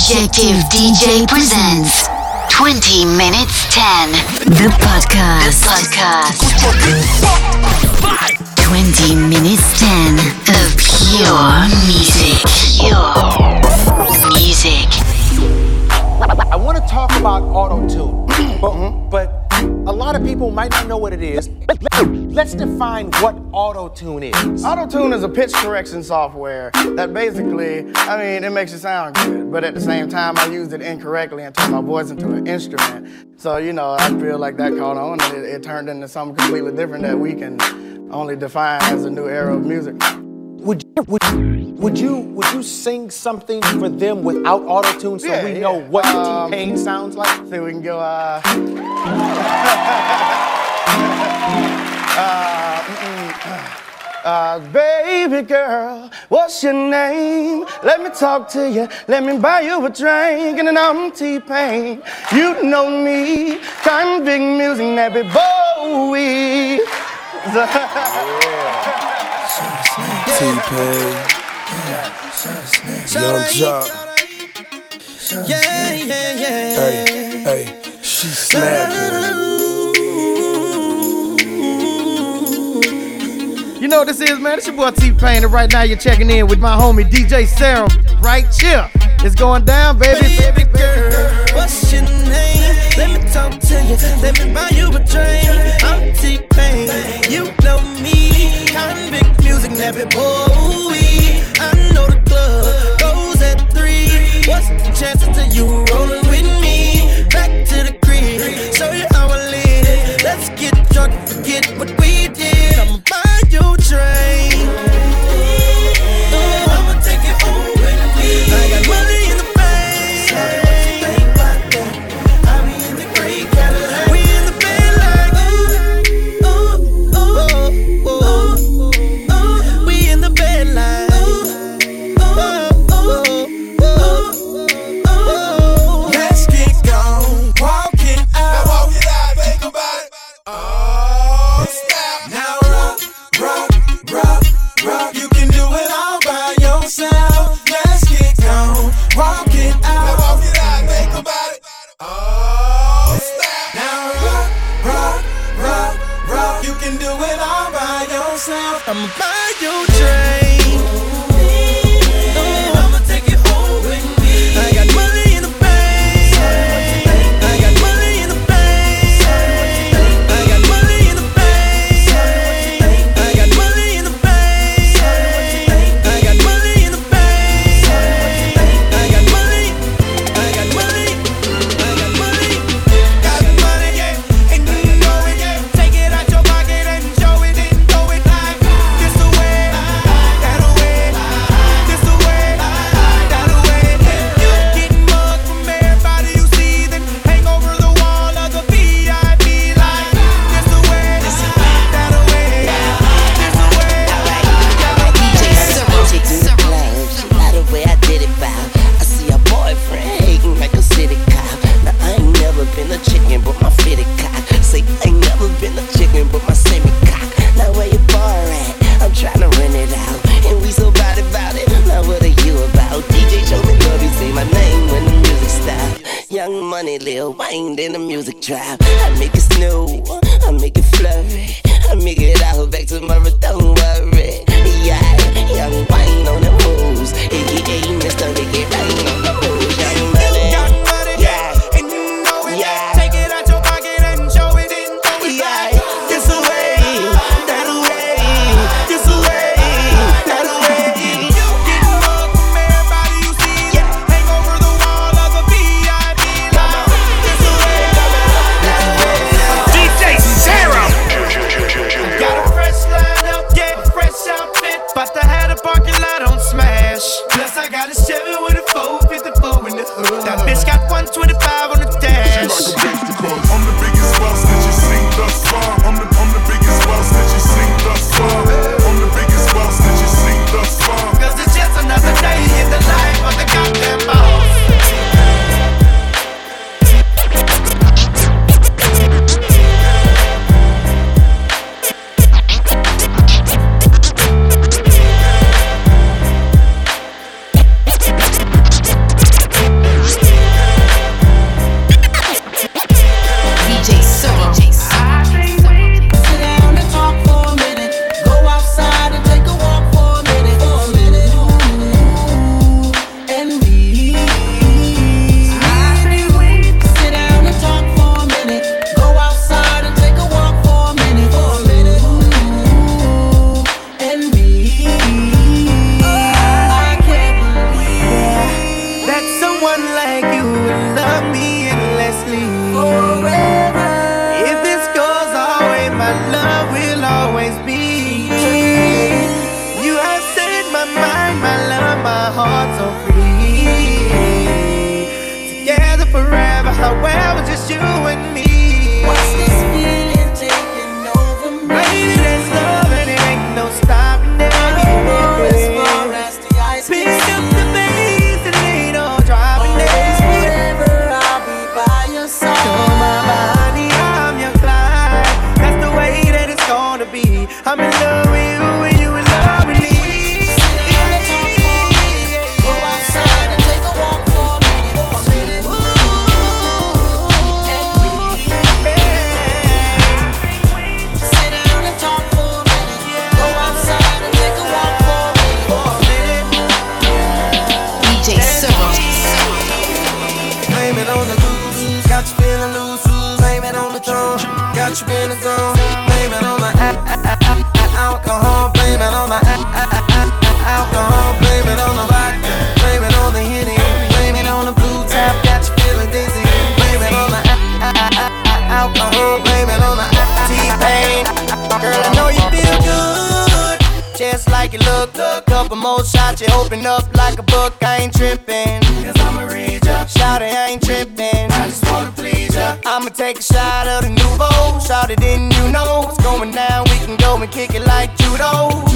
Objective DJ presents 20 minutes 10. The podcast. The podcast. 20 minutes 10 of pure music. Pure music. I want to talk about auto tune, but, but a lot of people might not know what it is. Let's define what auto tune is. Auto tune is a pitch correction software that basically, I mean, it makes it sound good, but at the same time, I used it incorrectly and turned my voice into an instrument. So, you know, I feel like that caught on and it, it turned into something completely different that we can only define as a new era of music. Would you, would, would you would you sing something for them without auto tune so Yeah, we yeah. know what Um, T-Pain sounds like? So we can go, uh. uh, mm-mm. Uh, baby girl, what's your name? Let me talk to you. Let me buy you a drink and then I'm T-Pain. You know me, convict music, Nappy Boy. T-Pain, Young Joc. Yeah, yeah, yeah. Hey, hey, she snapping. You know what this is, man? It's your boy T Pain, and right now you're checking in with my homie DJ Serom right here. It's going down, baby. Baby girl, what's your name? Let me talk to you. Let me buy you a drink. I'm T-Pain. You know me. Convict music, nappy boy. I know the club goes at three. What's the chances of you rolling with me? Back to the crib. Show you how I live. Let's get drunk and forget what trap. Open up like a book, I ain't trippin'. Cause I'ma read ya. Shout it, I ain't trippin'. I just wanna please ya. I'ma take a shot of the nouveau. Shout it, didn't you know? What's going down? We can go and kick it like judo.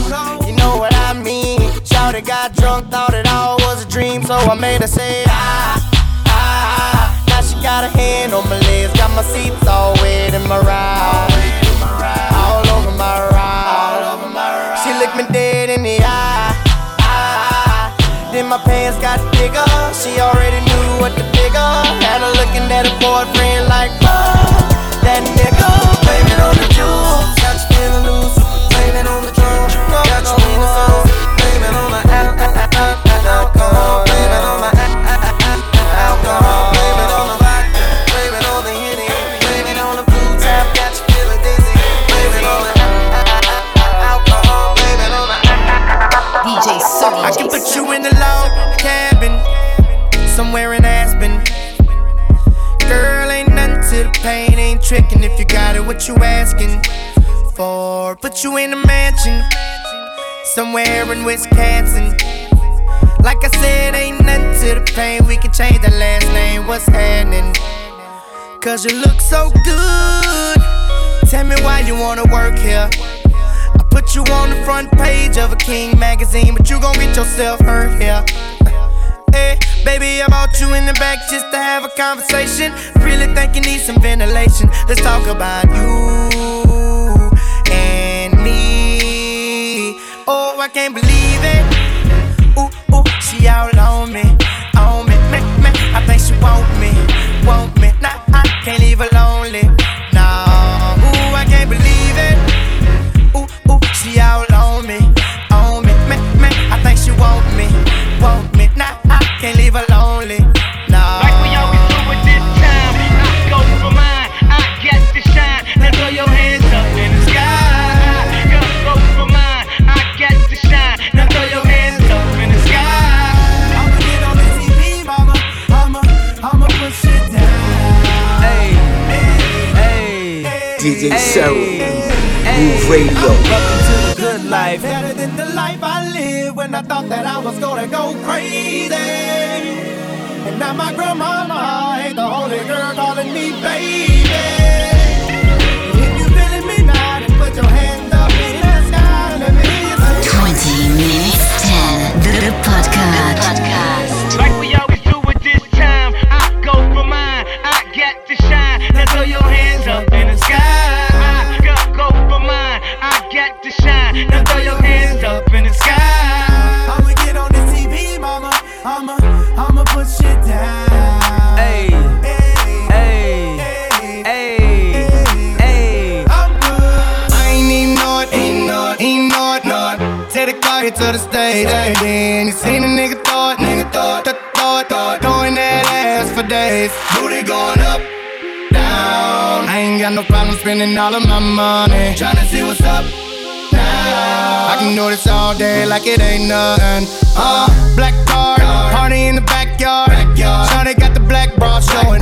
You know what I mean? Shout it, got drunk, thought it all was a dream. So I made her say, ah, ah, ah. ah. Now she got a hand on my legs, got my seats all wet in my ride. she already Wisconsin. Like I said, ain't nothing to the pain. We can change the last name. What's happening? Cause you look so good. Tell me why you wanna work here. I put you on the front page of a King magazine, but you gon' get yourself hurt here. Hey, baby, I bought you in the back just to have a conversation. Really think you need some ventilation. Let's talk about you. I can't believe it. Ooh, ooh, she out Radio. Welcome to the good life. Better than the life I live when I thought that I was gonna go crazy. And now my grandmama ain't the only girl calling me baby. If you feeling me put your hands up in the sky. 20 minutes 10, the podcast. The podcast. spending all of my money. Tryna see what's up now. I can do this all day like it ain't nothing. Uh, black card, party in the backyard. Shawty got the black bra showing.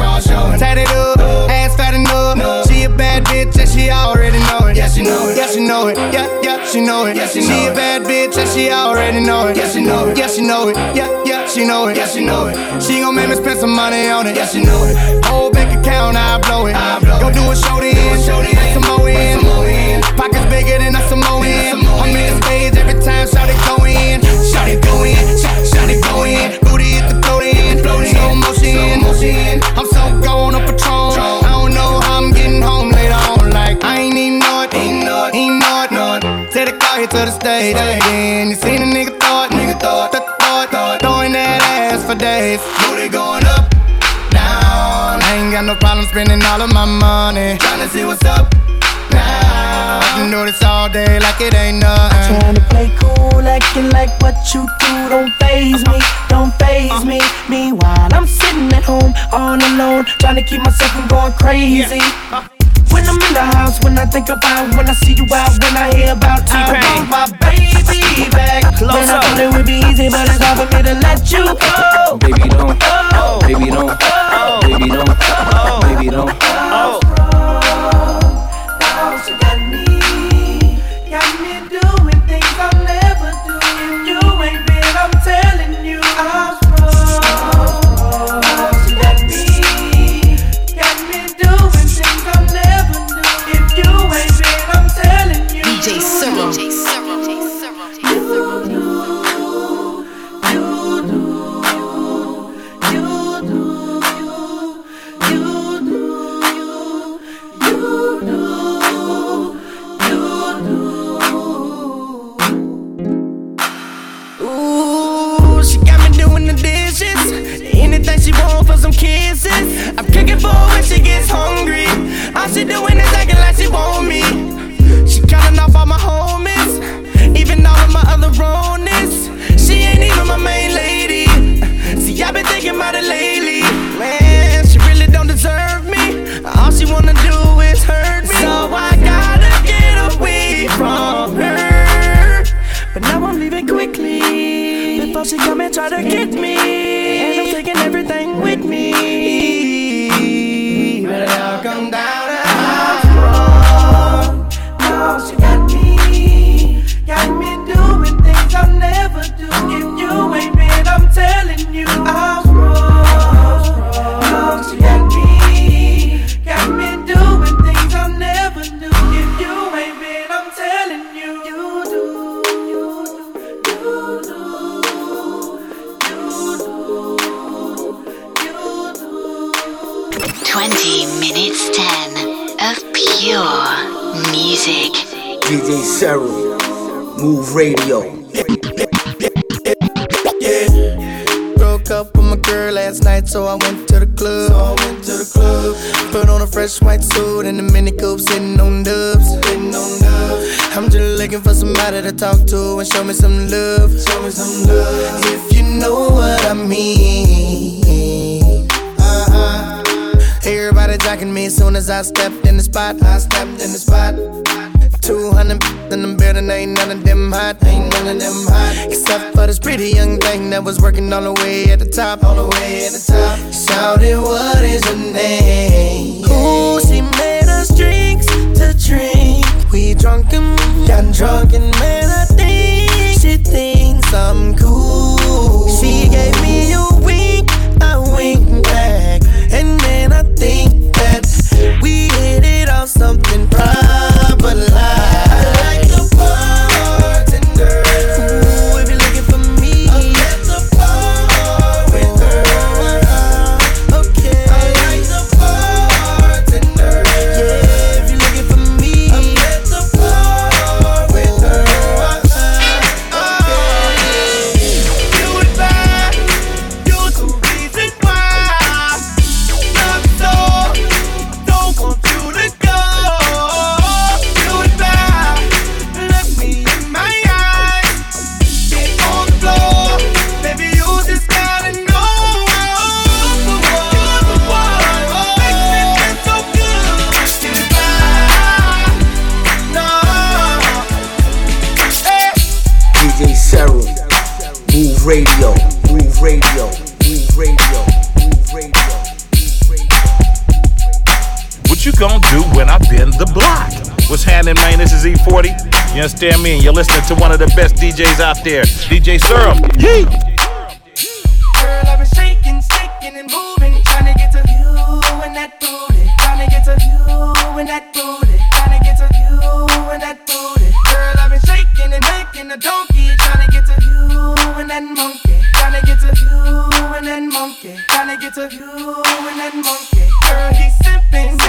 Tatted up, ass fat enough. She a bad bitch and she already know it. Yeah, she know it. Yeah, she know it. Yeah, yeah, she know it. She, a bad bitch and she already know it. Yeah, she know it. Yeah, she know it. Yeah, yeah she know it. Yeah, she know it. She gon' make me spend some money on it. Yeah, she know it. Whole bank account, I blow it. Go do a show then, make some more in. Pockets bigger than a Samoan. I'm in the stage every time, shout it go in. Shout it go in, shout, shout it go in. Booty hit the float in, slow motion. I'm so gone on Patron. I don't know how I'm getting home later on. Like I ain't even know it, ain't know it, ain't know it, it. Take the car here to the stage, then you seen a for. Booty going up, down. I ain't got no problem spending all of my money. Tryna see what's up. Now I can do this all day like it ain't nothing. Trying to play cool, acting like what you do don't phase me, don't phase me. Meanwhile, I'm sitting at home all alone, trying to keep myself from going crazy. When I'm in the house, when I think about, when I see you out, when I hear about I want my baby back. Man, I thought it would be easy, but it's hard for me to let you go. Baby don't, oh. baby don't, oh. baby don't, oh. baby don't. Now talk to and show me some love. Show me some love. If you know what I mean. Uh-huh. Everybody jocking me as soon as I stepped in the spot. I stepped in the spot. 200 in the building, ain't none of them hot, ain't none of them hot. Except for this pretty young thing that was working all the way at the top, all the way at the top. Shouted, what is your name? Ooh, she made us drinks to drink. Drunk and got drunk and man, I think she thinks I'm cool. She gave me a radio, groove radio, groove radio, groove radio, radio. What you gonna do when I bend the block? What's happening, man? This is E40. You understand me? And you're listening to one of the best DJs out there, DJ Serom. Yee! That booty, trying to get to you and that booty. Girl, I've been shaking and making, don't that monkey, trying to get to you and that monkey, trying to get to you and that monkey. Girl, he's simping,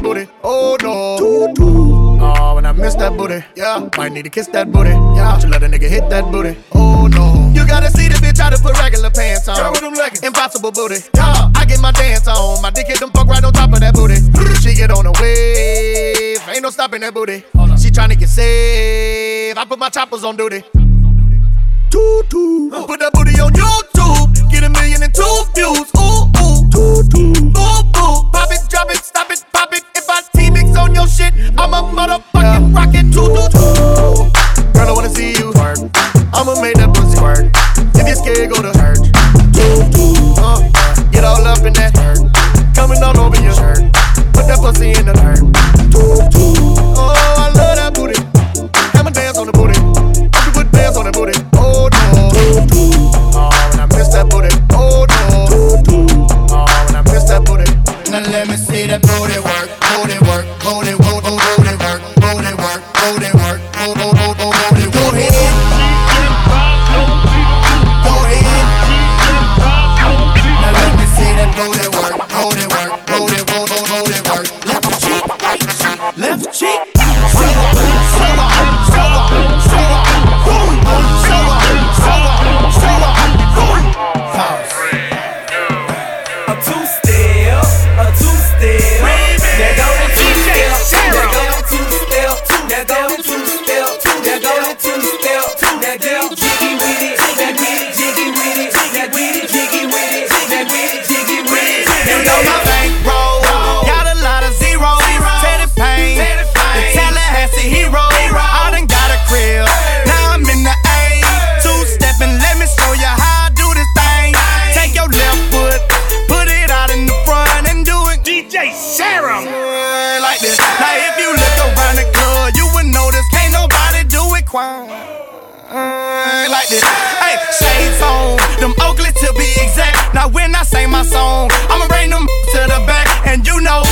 put bands on that booty. Oh no. Oh, when I miss that booty, yeah. Might need to kiss that booty, yeah. Don't you let a nigga hit that booty. Oh no. You gotta see the bitch how to put regular pants on. Girl with them leggings. Impossible booty. Yeah. I get my dance on. My dick hit them fuck right on top of that booty. She get on the wave. Ain't no stopping that booty. She tryna get safe. I put my choppers on duty. Toot toot. Put that booty on YouTube. Get a million and two views. Ooh ooh. Toot toot. Ooh ooh. Pop it, drop it, stop it, pop it. If I Your shit, I'm a motherfucking rocket. Toot toot toot. Girl, I wanna see you twerk. I'ma make that pussy work. If you're scared, go to hurt. Toot toot. Uh, get all up in that this. Hey, shades on, them Oakley to be exact. Now when I sing my song, I'ma bring them to the back, and you know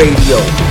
Radio.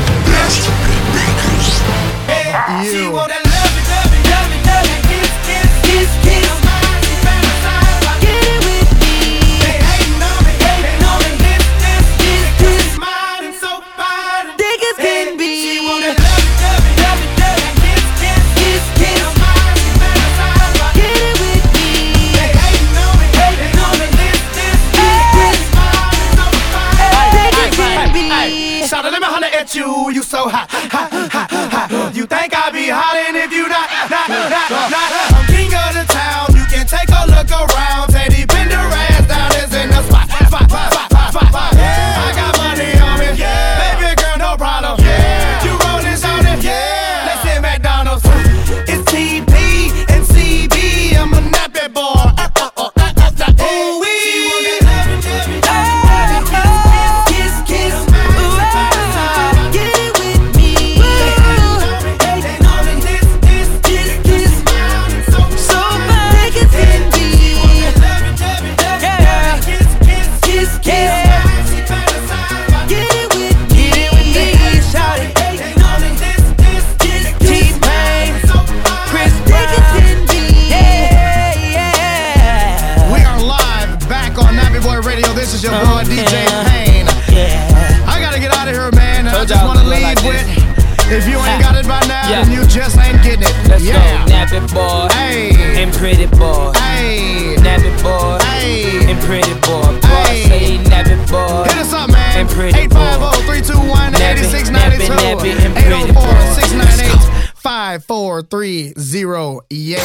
Three zero, Yeah.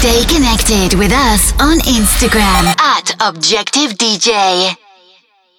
Stay connected with us on Instagram at Objective DJ.